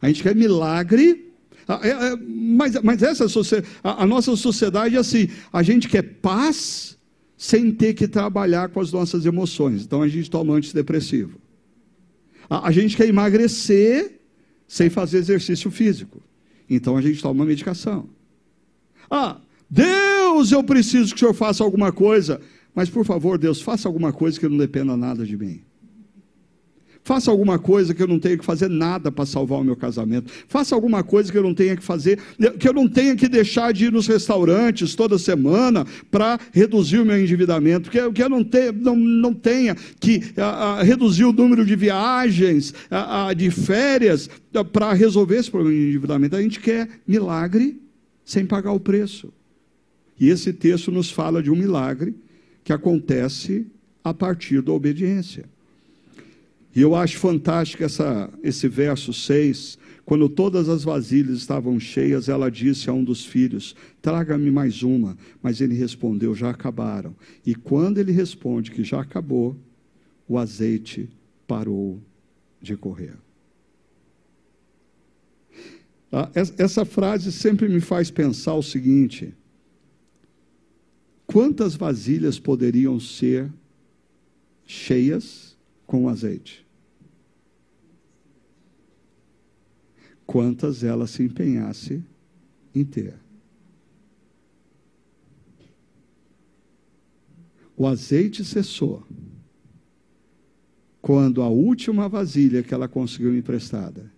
A gente quer milagre, ah, é, é, mas, mas essa a, a nossa sociedade é assim: a gente quer paz sem ter que trabalhar com as nossas emoções. Então a gente toma antidepressivo. A, a gente quer emagrecer sem fazer exercício físico. Então a gente toma medicação. Ah, Deus, eu preciso que o Senhor faça alguma coisa. Mas, por favor, Deus, faça alguma coisa que não dependa nada de mim. Faça alguma coisa que eu não tenha que fazer nada para salvar o meu casamento. Faça alguma coisa que eu não tenha que fazer, que eu não tenha que deixar de ir nos restaurantes toda semana para reduzir o meu endividamento. Que, eu, que eu não, tenha, não, não tenha que a, a, reduzir o número de viagens, a, de férias, para resolver esse problema de endividamento. A gente quer milagre sem pagar o preço. E esse texto nos fala de um milagre que acontece a partir da obediência. E eu acho fantástico essa, esse verso 6. Quando todas as vasilhas estavam cheias, ela disse a um dos filhos: Traga-me mais uma. Mas ele respondeu: Já acabaram. E quando ele responde que já acabou, o azeite parou de correr. Ah, essa frase sempre me faz pensar o seguinte: quantas vasilhas poderiam ser cheias com azeite? Quantas ela se empenhasse em ter? O azeite cessou quando a última vasilha que ela conseguiu emprestada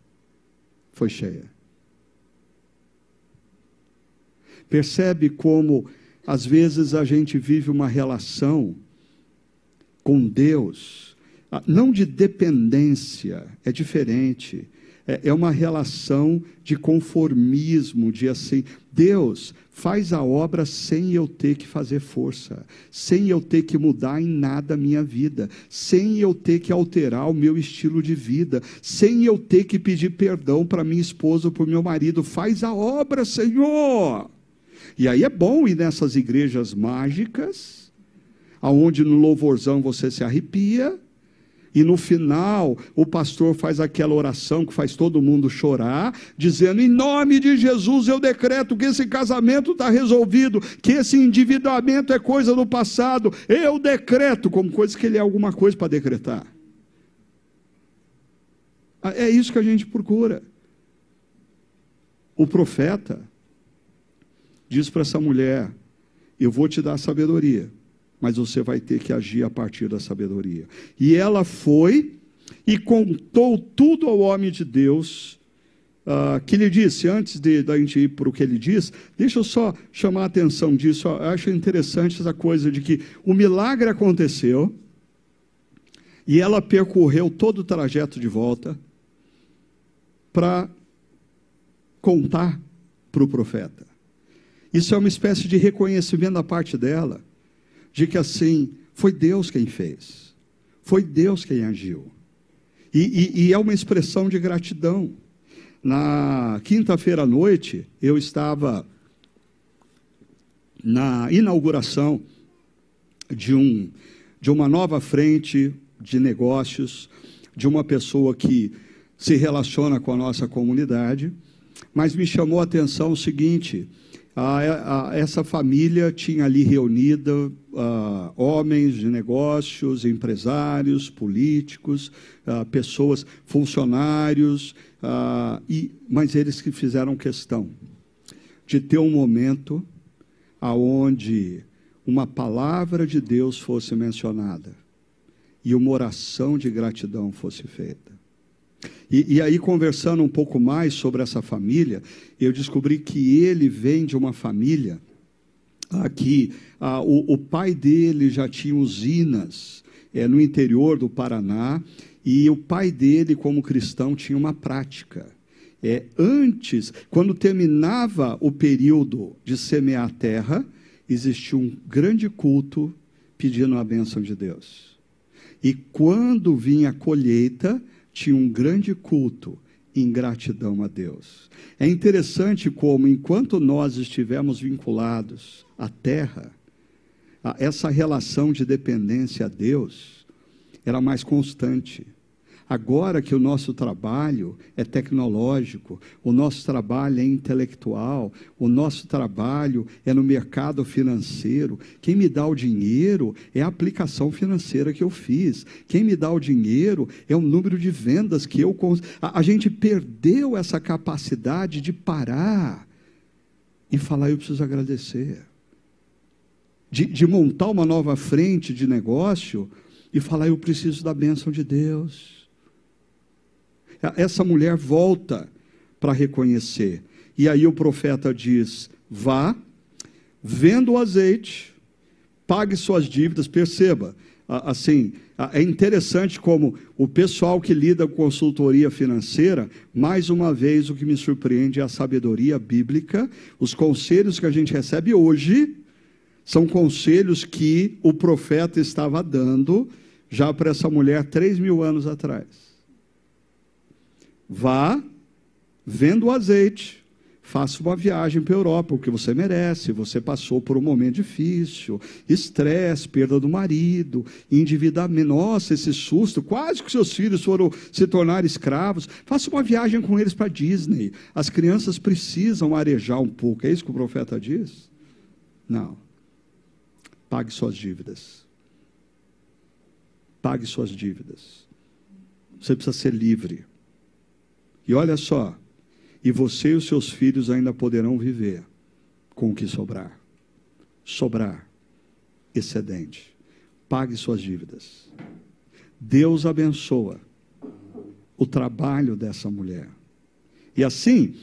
foi cheia. Percebe como às vezes a gente vive uma relação com Deus, ah, não de dependência, é diferente. É, é uma relação de conformismo, de assim, Deus faz a obra sem eu ter que fazer força, sem eu ter que mudar em nada a minha vida, sem eu ter que alterar o meu estilo de vida, sem eu ter que pedir perdão para minha esposa ou para o meu marido. Faz a obra, Senhor. E aí é bom ir nessas igrejas mágicas, aonde no louvorzão você se arrepia, e no final o pastor faz aquela oração que faz todo mundo chorar, dizendo: Em nome de Jesus eu decreto que esse casamento está resolvido, que esse endividamento é coisa do passado. Eu decreto, como coisa que ele é alguma coisa para decretar. É isso que a gente procura. O profeta diz para essa mulher: Eu vou te dar sabedoria, mas você vai ter que agir a partir da sabedoria. E ela foi e contou tudo ao homem de Deus. Uh, que lhe disse, antes de da gente ir para o que ele diz, deixa eu só chamar a atenção disso. Eu acho interessante essa coisa de que o milagre aconteceu e ela percorreu todo o trajeto de volta para contar para o profeta. Isso é uma espécie de reconhecimento da parte dela, de que assim, foi Deus quem fez, foi Deus quem agiu. E, e, e é uma expressão de gratidão. Na quinta-feira à noite, eu estava na inauguração de, um, de uma nova frente de negócios, de uma pessoa que se relaciona com a nossa comunidade mas me chamou a atenção o seguinte: a, a, essa família tinha ali reunida uh, homens de negócios, empresários, políticos, pessoas, funcionários, e, mas eles que fizeram questão de ter um momento aonde uma palavra de Deus fosse mencionada e uma oração de gratidão fosse feita. E, e, aí, conversando um pouco mais sobre essa família, eu descobri que ele vem de uma família aqui. Ah, o, o, pai dele já tinha usinas é, no interior do Paraná, e o pai dele, como cristão, tinha uma prática. É, antes, quando terminava o período de semear a terra, existia um grande culto pedindo a bênção de Deus. E quando vinha a colheita, tinha um grande culto em gratidão a Deus. É interessante como, enquanto nós estivermos vinculados à terra, essa relação de dependência a Deus era mais constante. Agora que o nosso trabalho é tecnológico, o nosso trabalho é intelectual, o nosso trabalho é no mercado financeiro, quem me dá o dinheiro é a aplicação financeira que eu fiz. Quem me dá o dinheiro é o número de vendas que eu. A, a gente perdeu essa capacidade de parar e falar: eu preciso agradecer. De, de montar uma nova frente de negócio e falar: eu preciso da bênção de Deus. Essa mulher volta para reconhecer. E aí o profeta diz: vá, venda o azeite, pague suas dívidas. Perceba, assim, é interessante como o pessoal que lida com consultoria financeira, mais uma vez o que me surpreende é a sabedoria bíblica. Os conselhos que a gente recebe hoje são conselhos que o profeta estava dando já para essa mulher três mil anos atrás. Vá, venda o azeite, faça uma viagem para a Europa, o que você merece. Você passou por um momento difícil, estresse, perda do marido, endividamento. Nossa, esse susto, quase que seus filhos foram se tornar escravos. Faça uma viagem com eles para Disney. As crianças precisam arejar um pouco. É isso que o profeta diz? Não. Pague suas dívidas. Pague suas dívidas. Você precisa ser livre. E olha só, e você e os seus filhos ainda poderão viver com o que sobrar. Sobrar, excedente. Pague suas dívidas. Deus abençoa o trabalho dessa mulher. E assim,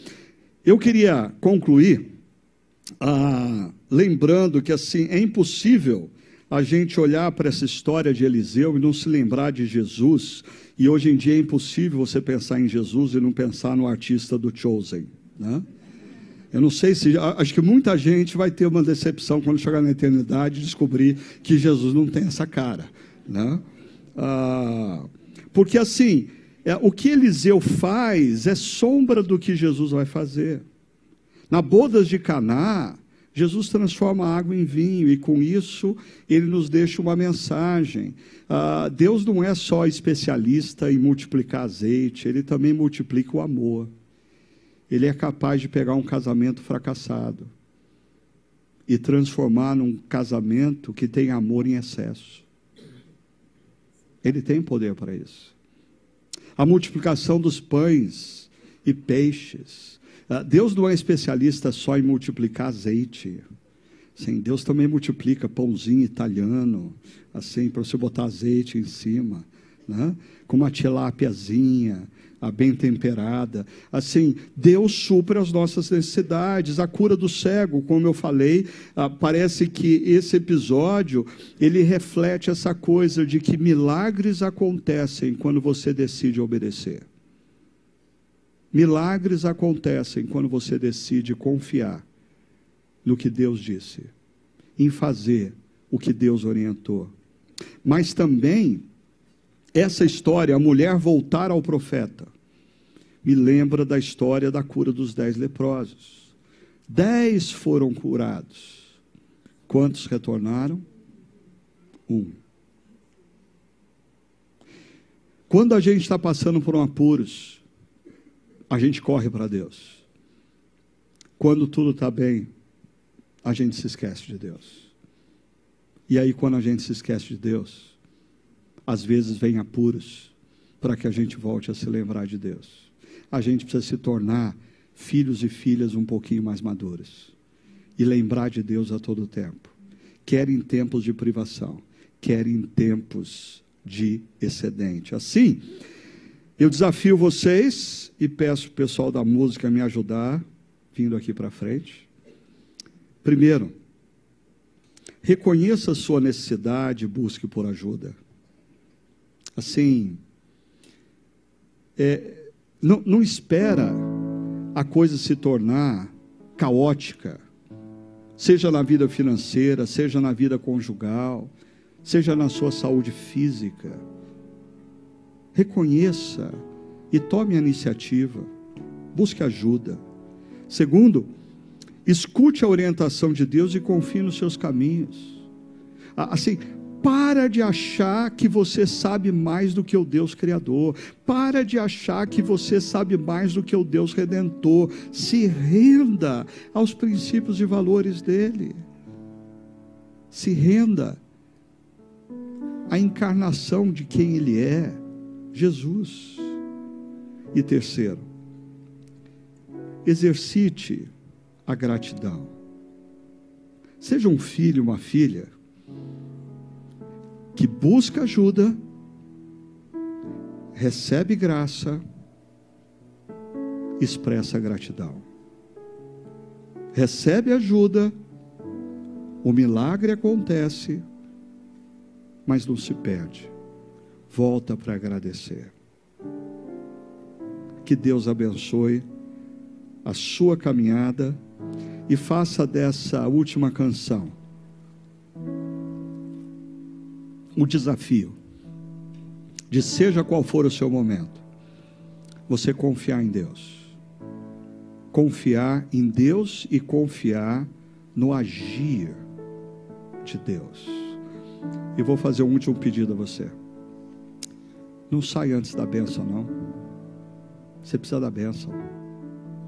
eu queria concluir ah, lembrando que assim é impossível a gente olhar para essa história de Eliseu e não se lembrar de Jesus e hoje em dia é impossível você pensar em Jesus e não pensar no artista do Chosen. Né? Eu não sei se. Acho que muita gente vai ter uma decepção quando chegar na eternidade e descobrir que Jesus não tem essa cara. Né? Ah, porque assim, é, o que Eliseu faz é sombra do que Jesus vai fazer. Na bodas de Caná, Jesus transforma a água em vinho e com isso ele nos deixa uma mensagem. Ah, Deus não é só especialista em multiplicar azeite, ele também multiplica o amor. Ele é capaz de pegar um casamento fracassado e transformar num casamento que tem amor em excesso. Ele tem poder para isso. A multiplicação dos pães e peixes Deus não é especialista só em multiplicar azeite. Sim, Deus também multiplica pãozinho italiano, assim, para você botar azeite em cima, né? com uma tilápiazinha, a bem temperada. Assim, Deus supre as nossas necessidades. A cura do cego, como eu falei, ah, parece que esse episódio ele reflete essa coisa de que milagres acontecem quando você decide obedecer. Milagres acontecem quando você decide confiar no que Deus disse, em fazer o que Deus orientou. Mas também, essa história, a mulher voltar ao profeta, me lembra da história da cura dos dez leprosos. Dez foram curados. Quantos retornaram? Um. Quando a gente está passando por um apuros, a gente corre para Deus. Quando tudo está bem, a gente se esquece de Deus. E aí, quando a gente se esquece de Deus, às vezes vem apuros para que a gente volte a se lembrar de Deus. A gente precisa se tornar filhos e filhas um pouquinho mais maduros e lembrar de Deus a todo tempo, quer em tempos de privação, quer em tempos de excedente. Assim, eu desafio vocês e peço o pessoal da música me ajudar, vindo aqui para frente. Primeiro, reconheça a sua necessidade e busque por ajuda. Assim, é, não, não espera a coisa se tornar caótica, seja na vida financeira, seja na vida conjugal, seja na sua saúde física. Reconheça e tome a iniciativa, busque ajuda. Segundo, escute a orientação de Deus e confie nos seus caminhos. Assim, para de achar que você sabe mais do que o Deus Criador. Para de achar que você sabe mais do que o Deus Redentor. Se renda aos princípios e valores dele. Se renda à encarnação de quem ele é, Jesus. E terceiro, exercite a gratidão. Seja um filho, uma filha que busca ajuda, recebe graça, expressa gratidão. Recebe ajuda, o milagre acontece, mas não se perde. Volta para agradecer. Que Deus abençoe a sua caminhada e faça dessa última canção o desafio de seja qual for o seu momento, você confiar em Deus. Confiar em Deus e confiar no agir de Deus. E vou fazer um último pedido a você. Não sai antes da bênção, não. Você precisa da bênção.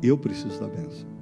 Eu preciso da bênção.